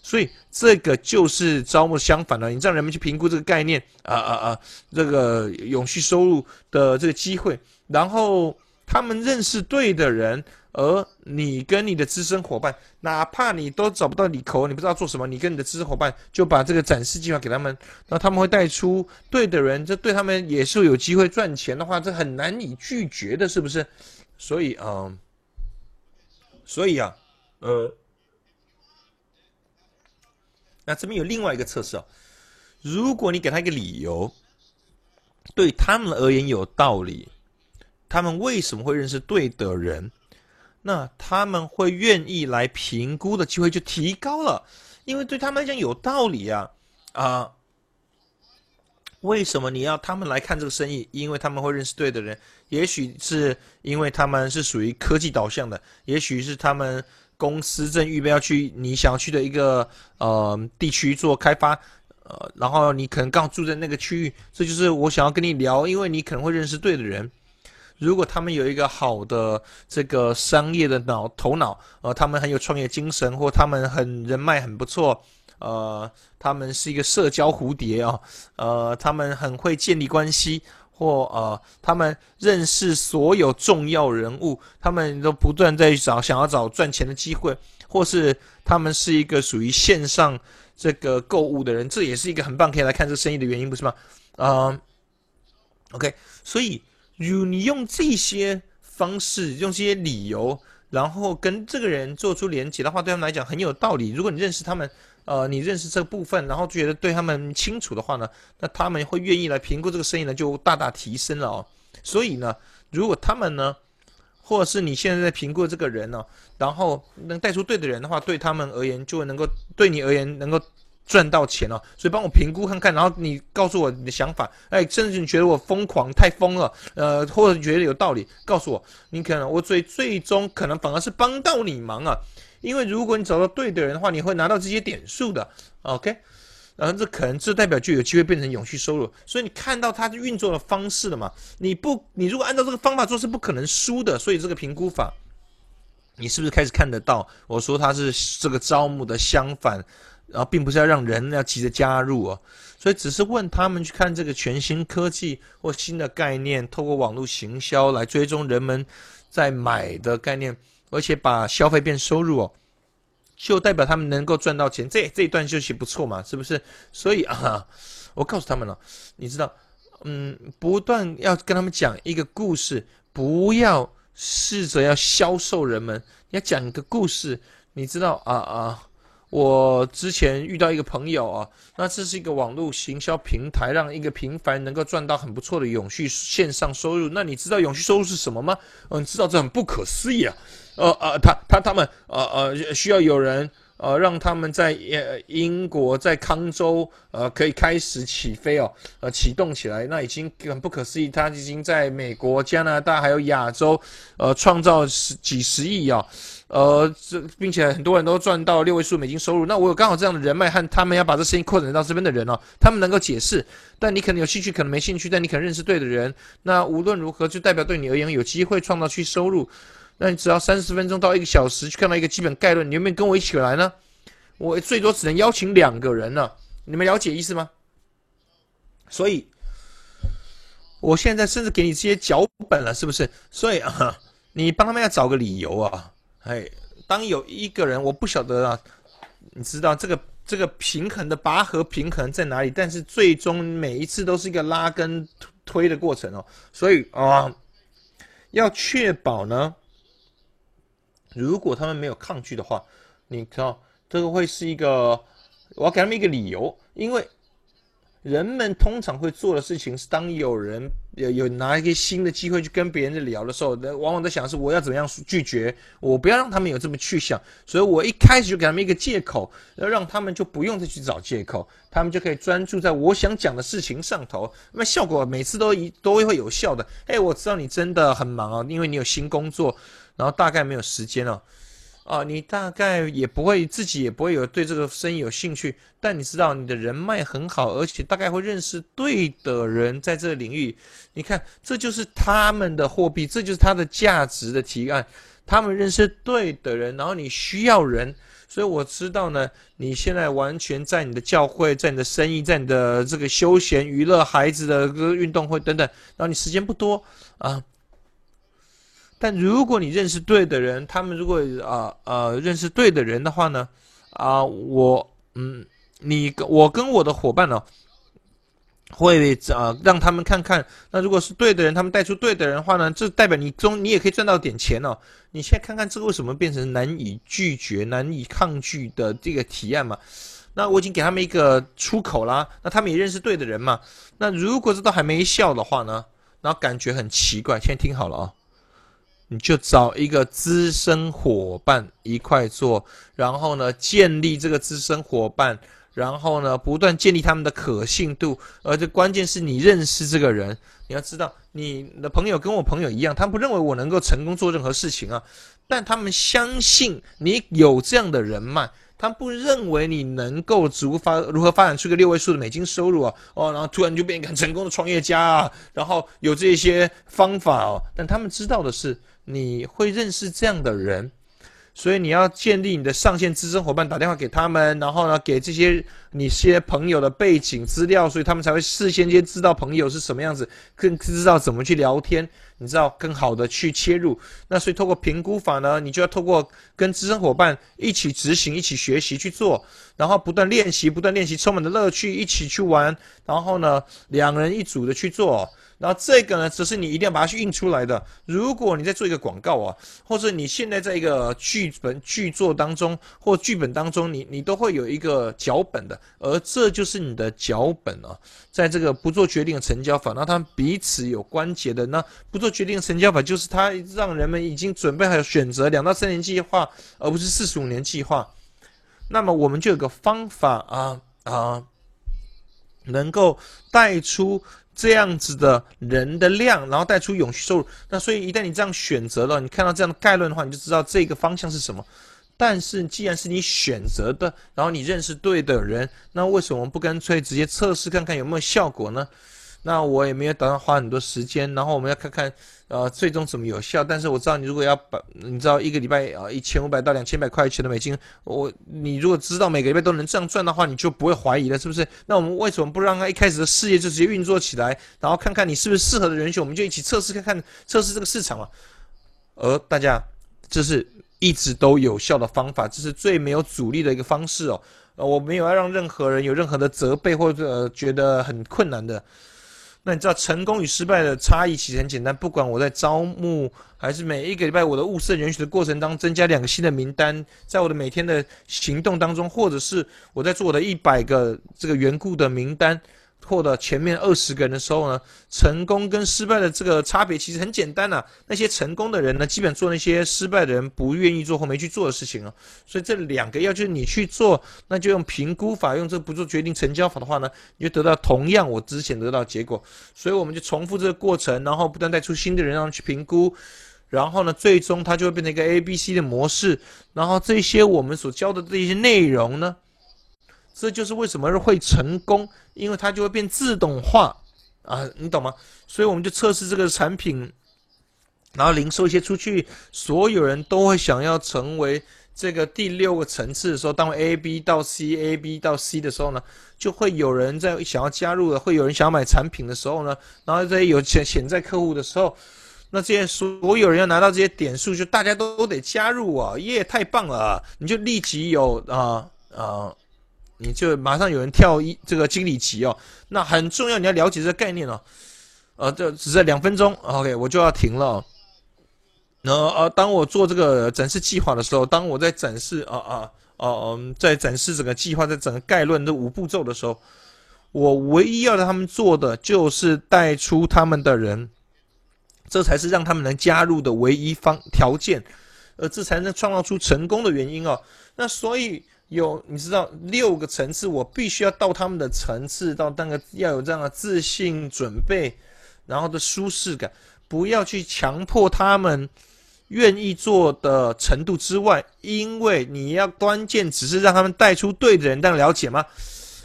所以这个就是招募相反了。你让人们去评估这个概念啊啊啊，这个永续收入的这个机会，然后他们认识对的人。而你跟你的资深伙伴，哪怕你都找不到理口，你不知道做什么，你跟你的资深伙伴就把这个展示计划给他们，那他们会带出对的人，这对他们也是有机会赚钱的话，这很难以拒绝的，是不是？所以啊，所以啊，呃，那这边有另外一个测试啊，如果你给他一个理由，对他们而言有道理，他们为什么会认识对的人？那他们会愿意来评估的机会就提高了，因为对他们来讲有道理啊啊！为什么你要他们来看这个生意？因为他们会认识对的人，也许是因为他们是属于科技导向的，也许是他们公司正预备要去你想要去的一个呃地区做开发，呃，然后你可能刚住在那个区域，这就是我想要跟你聊，因为你可能会认识对的人。如果他们有一个好的这个商业的脑头脑，呃，他们很有创业精神，或他们很人脉很不错，呃，他们是一个社交蝴蝶啊，呃，他们很会建立关系，或呃，他们认识所有重要人物，他们都不断在找想要找赚钱的机会，或是他们是一个属于线上这个购物的人，这也是一个很棒可以来看这生意的原因，不是吗？啊，OK，所以如你用这些方式，用这些理由。然后跟这个人做出连接的话，对他们来讲很有道理。如果你认识他们，呃，你认识这部分，然后觉得对他们清楚的话呢，那他们会愿意来评估这个生意呢，就大大提升了哦。所以呢，如果他们呢，或者是你现在在评估这个人呢，然后能带出对的人的话，对他们而言就能够对你而言能够。赚到钱了，所以帮我评估看看，然后你告诉我你的想法，哎，甚至你觉得我疯狂太疯了，呃，或者觉得有道理，告诉我，你可能我最最终可能反而是帮到你忙啊，因为如果你找到对的人的话，你会拿到这些点数的，OK，然后这可能这代表就有机会变成永续收入，所以你看到它运作的方式了嘛？你不，你如果按照这个方法做是不可能输的，所以这个评估法，你是不是开始看得到？我说它是这个招募的相反。然后并不是要让人要急着加入哦，所以只是问他们去看这个全新科技或新的概念，透过网络行销来追踪人们在买的概念，而且把消费变收入哦，就代表他们能够赚到钱。这这一段休息不错嘛，是不是？所以 啊，我告诉他们了，你知道，嗯，不断要跟他们讲一个故事，不要试着要销售人们，你要讲一个故事，你知道啊啊。我之前遇到一个朋友啊，那这是一个网络行销平台，让一个平凡能够赚到很不错的永续线上收入。那你知道永续收入是什么吗？嗯，知道这很不可思议啊。呃呃，他他他们呃呃需要有人呃让他们在呃英国在康州呃可以开始起飞哦，呃启动起来，那已经很不可思议。他已经在美国、加拿大还有亚洲呃创造十几十亿啊。呃，这并且很多人都赚到六位数美金收入。那我有刚好这样的人脉和他们要把这事情扩展到这边的人哦，他们能够解释。但你可能有兴趣，可能没兴趣，但你可能认识对的人。那无论如何，就代表对你而言有机会创造去收入。那你只要三十分钟到一个小时去看到一个基本概论，你愿不愿意跟我一起来呢？我最多只能邀请两个人了，你们了解意思吗？所以，我现在甚至给你这些脚本了，是不是？所以啊，你帮他们要找个理由啊。哎，当有一个人，我不晓得啊，你知道这个这个平衡的拔河平衡在哪里？但是最终每一次都是一个拉跟推的过程哦，所以啊，要确保呢，如果他们没有抗拒的话，你知道这个会是一个，我要给他们一个理由，因为。人们通常会做的事情是，当有人有有拿一个新的机会去跟别人聊的时候，往往在想是我要怎么样拒绝，我不要让他们有这么去想，所以我一开始就给他们一个借口，要让他们就不用再去找借口，他们就可以专注在我想讲的事情上头，那么效果每次都一都会有效的。哎，我知道你真的很忙啊，因为你有新工作，然后大概没有时间了。啊，你大概也不会自己也不会有对这个生意有兴趣，但你知道你的人脉很好，而且大概会认识对的人在这个领域。你看，这就是他们的货币，这就是它的价值的提案。他们认识对的人，然后你需要人，所以我知道呢，你现在完全在你的教会，在你的生意，在你的这个休闲娱乐、孩子的个运动会等等，然后你时间不多啊。但如果你认识对的人，他们如果啊呃认识对的人的话呢，啊我嗯你我跟我的伙伴呢，会啊让他们看看，那如果是对的人，他们带出对的人话呢，这代表你中你也可以赚到点钱哦。你现在看看这个为什么变成难以拒绝、难以抗拒的这个提案嘛？那我已经给他们一个出口啦，那他们也认识对的人嘛？那如果这都还没效的话呢，然后感觉很奇怪，现在听好了啊。你就找一个资深伙伴一块做，然后呢，建立这个资深伙伴，然后呢，不断建立他们的可信度。而这关键是你认识这个人，你要知道，你的朋友跟我朋友一样，他们不认为我能够成功做任何事情啊，但他们相信你有这样的人脉，他不认为你能够足发如何发展出个六位数的美金收入啊，哦，然后突然就变一个很成功的创业家啊，然后有这些方法哦，但他们知道的是。你会认识这样的人，所以你要建立你的上线资深伙伴，打电话给他们，然后呢，给这些你些朋友的背景资料，所以他们才会事先先知道朋友是什么样子，更知道怎么去聊天，你知道更好的去切入。那所以透过评估法呢，你就要透过跟资深伙伴一起执行、一起学习去做，然后不断练习、不断练习，充满的乐趣，一起去玩，然后呢，两人一组的去做。然后这个呢，只是你一定要把它去印出来的。如果你在做一个广告啊，或者你现在在一个剧本剧作当中或剧本当中，你你都会有一个脚本的，而这就是你的脚本啊。在这个不做决定成交法，那他们彼此有关节的，那不做决定成交法就是它让人们已经准备好选择两到三年计划，而不是四十五年计划。那么我们就有个方法啊啊，能够带出。这样子的人的量，然后带出永续收入。那所以一旦你这样选择了，你看到这样的概论的话，你就知道这个方向是什么。但是既然是你选择的，然后你认识对的人，那为什么不干脆直接测试看看有没有效果呢？那我也没有打算花很多时间，然后我们要看看，呃，最终怎么有效。但是我知道，你如果要把，你知道一个礼拜啊一千五百到两千百块钱的美金，我你如果知道每个礼拜都能这样赚的话，你就不会怀疑了，是不是？那我们为什么不让他一开始的事业就直接运作起来，然后看看你是不是适合的人选，我们就一起测试看看，测试这个市场嘛。而大家，这是一直都有效的方法，这是最没有阻力的一个方式哦。呃，我没有要让任何人有任何的责备或者觉得很困难的。那你知道成功与失败的差异其实很简单，不管我在招募还是每一个礼拜我的物色人选的过程当中增加两个新的名单，在我的每天的行动当中，或者是我在做我的一百个这个缘故的名单。或者前面二十个人的时候呢，成功跟失败的这个差别其实很简单呐。那些成功的人呢，基本做那些失败的人不愿意做或没去做的事情啊。所以这两个要就是你去做，那就用评估法，用这不做决定成交法的话呢，你就得到同样我之前得到结果。所以我们就重复这个过程，然后不断带出新的人让他去评估，然后呢，最终它就会变成一个 A、B、C 的模式。然后这些我们所教的这些内容呢。这就是为什么会成功，因为它就会变自动化啊，你懂吗？所以我们就测试这个产品，然后零售一些出去，所有人都会想要成为这个第六个层次的时候，当 A B 到 C A B 到 C 的时候呢，就会有人在想要加入的，会有人想要买产品的时候呢，然后这些有潜潜在客户的时候，那这些所有人要拿到这些点数，就大家都都得加入啊，耶，太棒了，你就立即有啊啊。你就马上有人跳一这个经理级哦，那很重要，你要了解这个概念哦。呃，这只在两分钟，OK，我就要停了。然后呃，当我做这个展示计划的时候，当我在展示啊啊哦嗯，在展示整个计划，在整个概论的五步骤的时候，我唯一要让他们做的就是带出他们的人，这才是让他们能加入的唯一方条件，呃，这才能创造出成功的原因哦。那所以。有你知道六个层次，我必须要到他们的层次，到那个要有这样的自信、准备，然后的舒适感，不要去强迫他们愿意做的程度之外，因为你要关键只是让他们带出对的人，但了解吗？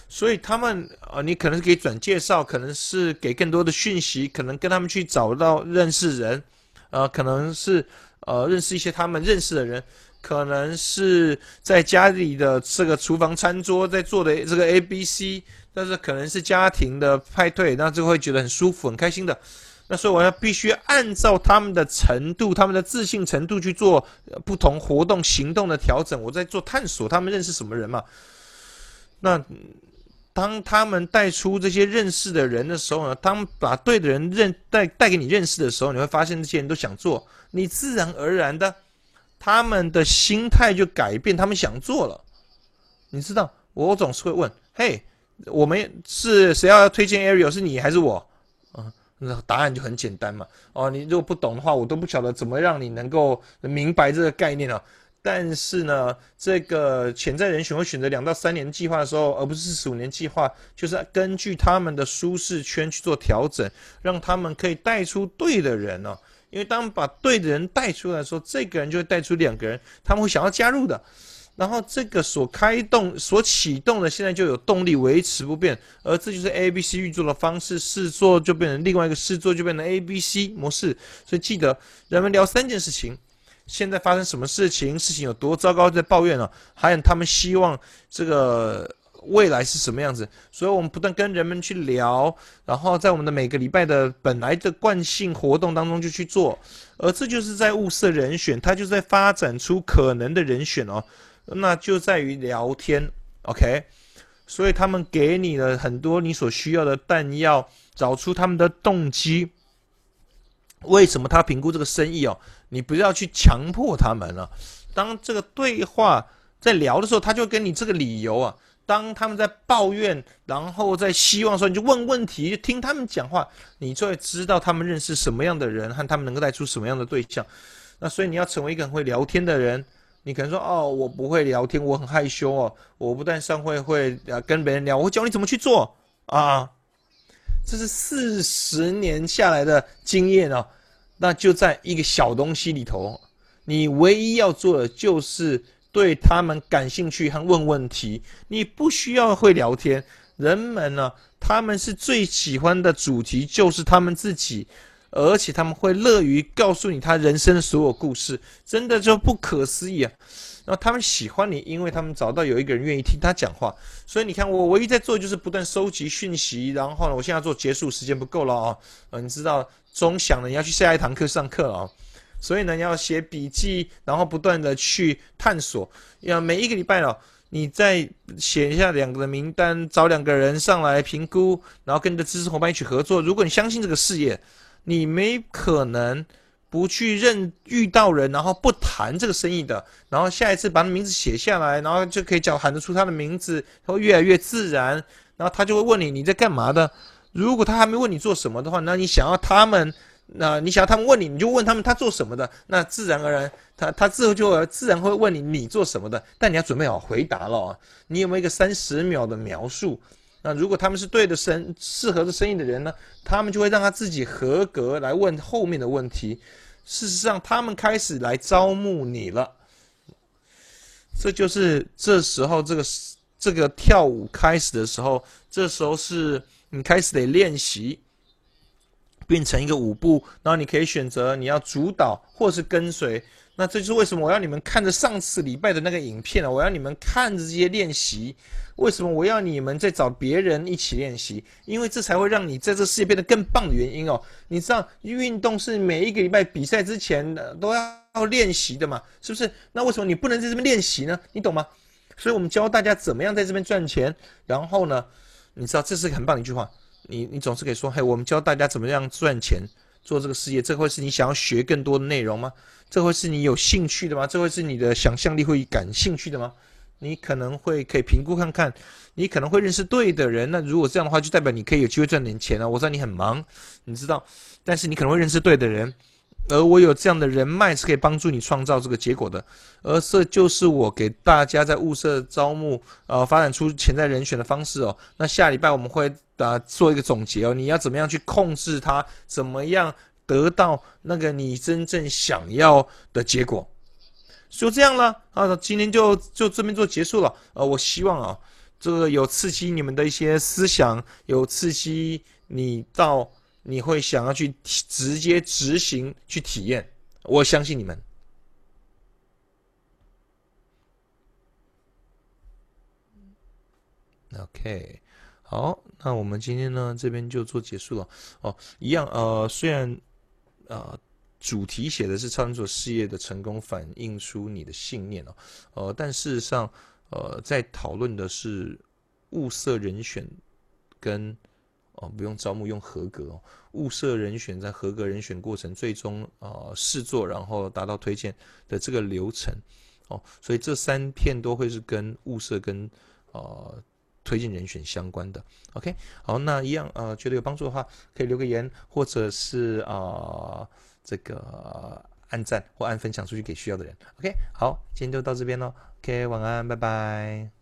所以他们啊，你可能是给转介绍，可能是给更多的讯息，可能跟他们去找到认识人，呃，可能是呃认识一些他们认识的人。可能是在家里的这个厨房餐桌在做的这个 A B C，但是可能是家庭的派对，那就会觉得很舒服、很开心的。那所以我要必须按照他们的程度、他们的自信程度去做不同活动行动的调整。我在做探索，他们认识什么人嘛？那当他们带出这些认识的人的时候呢？当把对的人认带带给你认识的时候，你会发现这些人都想做，你自然而然的。他们的心态就改变，他们想做了。你知道，我总是会问：“嘿，我们是谁要推荐 Ariel？是你还是我？”啊，那答案就很简单嘛。哦，你如果不懂的话，我都不晓得怎么让你能够明白这个概念啊。但是呢，这个潜在人选会选择两到三年计划的时候，而不是四十五年计划，就是根据他们的舒适圈去做调整，让他们可以带出对的人哦。因为当把对的人带出来的时候，这个人就会带出两个人，他们会想要加入的。然后这个所开动、所启动的，现在就有动力维持不变。而这就是 A、B、C 运作的方式，试做就变成另外一个试做就变成 A、B、C 模式。所以记得，人们聊三件事情：现在发生什么事情，事情有多糟糕，在抱怨了，还有他们希望这个未来是什么样子。所以我们不断跟人们去聊，然后在我们的每个礼拜的本来的惯性活动当中就去做，而这就是在物色人选，它就在发展出可能的人选哦，那就在于聊天，OK。所以他们给你了很多你所需要的弹药，找出他们的动机。为什么他评估这个生意哦？你不要去强迫他们了。当这个对话在聊的时候，他就跟你这个理由啊。当他们在抱怨，然后在希望说，你就问问题，就听他们讲话，你就会知道他们认识什么样的人，和他们能够带出什么样的对象。那所以你要成为一个很会聊天的人。你可能说哦，我不会聊天，我很害羞哦。我不但上会会啊跟别人聊，我教你怎么去做啊。这是四十年下来的经验哦。那就在一个小东西里头，你唯一要做的就是对他们感兴趣和问问题。你不需要会聊天，人们呢，他们是最喜欢的主题就是他们自己。而且他们会乐于告诉你他人生的所有故事，真的就不可思议啊！然后他们喜欢你，因为他们找到有一个人愿意听他讲话。所以你看，我唯一在做就是不断收集讯息。然后呢，我现在做结束时间不够了啊！呃，你知道钟响了，你要去下一堂课上课了啊！所以呢，你要写笔记，然后不断的去探索。要每一个礼拜了，你再写一下两个的名单，找两个人上来评估，然后跟你的知识伙伴一起合作。如果你相信这个事业，你没可能不去认遇到人，然后不谈这个生意的，然后下一次把名字写下来，然后就可以叫喊得出他的名字，会越来越自然。然后他就会问你你在干嘛的。如果他还没问你做什么的话，那你想要他们，那你想要他们问你，你就问他们他做什么的。那自然而然，他他之后就自然会问你你做什么的。但你要准备好回答了啊！你有没有一个三十秒的描述？那如果他们是对的生适合的生意的人呢？他们就会让他自己合格来问后面的问题。事实上，他们开始来招募你了。这就是这时候这个这个跳舞开始的时候，这时候是你开始得练习，变成一个舞步。然后你可以选择你要主导或是跟随。那这就是为什么我要你们看着上次礼拜的那个影片啊！我要你们看着这些练习。为什么我要你们再找别人一起练习？因为这才会让你在这世界变得更棒的原因哦。你知道，运动是每一个礼拜比赛之前都要练习的嘛？是不是？那为什么你不能在这边练习呢？你懂吗？所以我们教大家怎么样在这边赚钱。然后呢，你知道这是很棒的一句话。你你总是可以说：“嘿，我们教大家怎么样赚钱，做这个事业。”这会是你想要学更多的内容吗？这会是你有兴趣的吗？这会是你的想象力会感兴趣的吗？你可能会可以评估看看，你可能会认识对的人。那如果这样的话，就代表你可以有机会赚点钱啊！我知道你很忙，你知道，但是你可能会认识对的人，而我有这样的人脉是可以帮助你创造这个结果的。而这就是我给大家在物色招募呃发展出潜在人选的方式哦。那下礼拜我们会啊做一个总结哦，你要怎么样去控制它？怎么样？得到那个你真正想要的结果，就这样了啊！今天就就这边做结束了。呃，我希望啊，这个有刺激你们的一些思想，有刺激你到你会想要去直接执行去体验。我相信你们。OK，好，那我们今天呢这边就做结束了。哦，一样呃，虽然。呃，主题写的是创作事业的成功，反映出你的信念哦。呃，但事实上，呃，在讨论的是物色人选跟哦，不用招募，用合格哦。物色人选在合格人选过程，最终啊试做，然后达到推荐的这个流程哦。所以这三片都会是跟物色跟呃。推荐人选相关的，OK，好，那一样呃，觉得有帮助的话，可以留个言，或者是啊这个按赞或按分享出去给需要的人，OK，好，今天就到这边喽，OK，晚安，拜拜。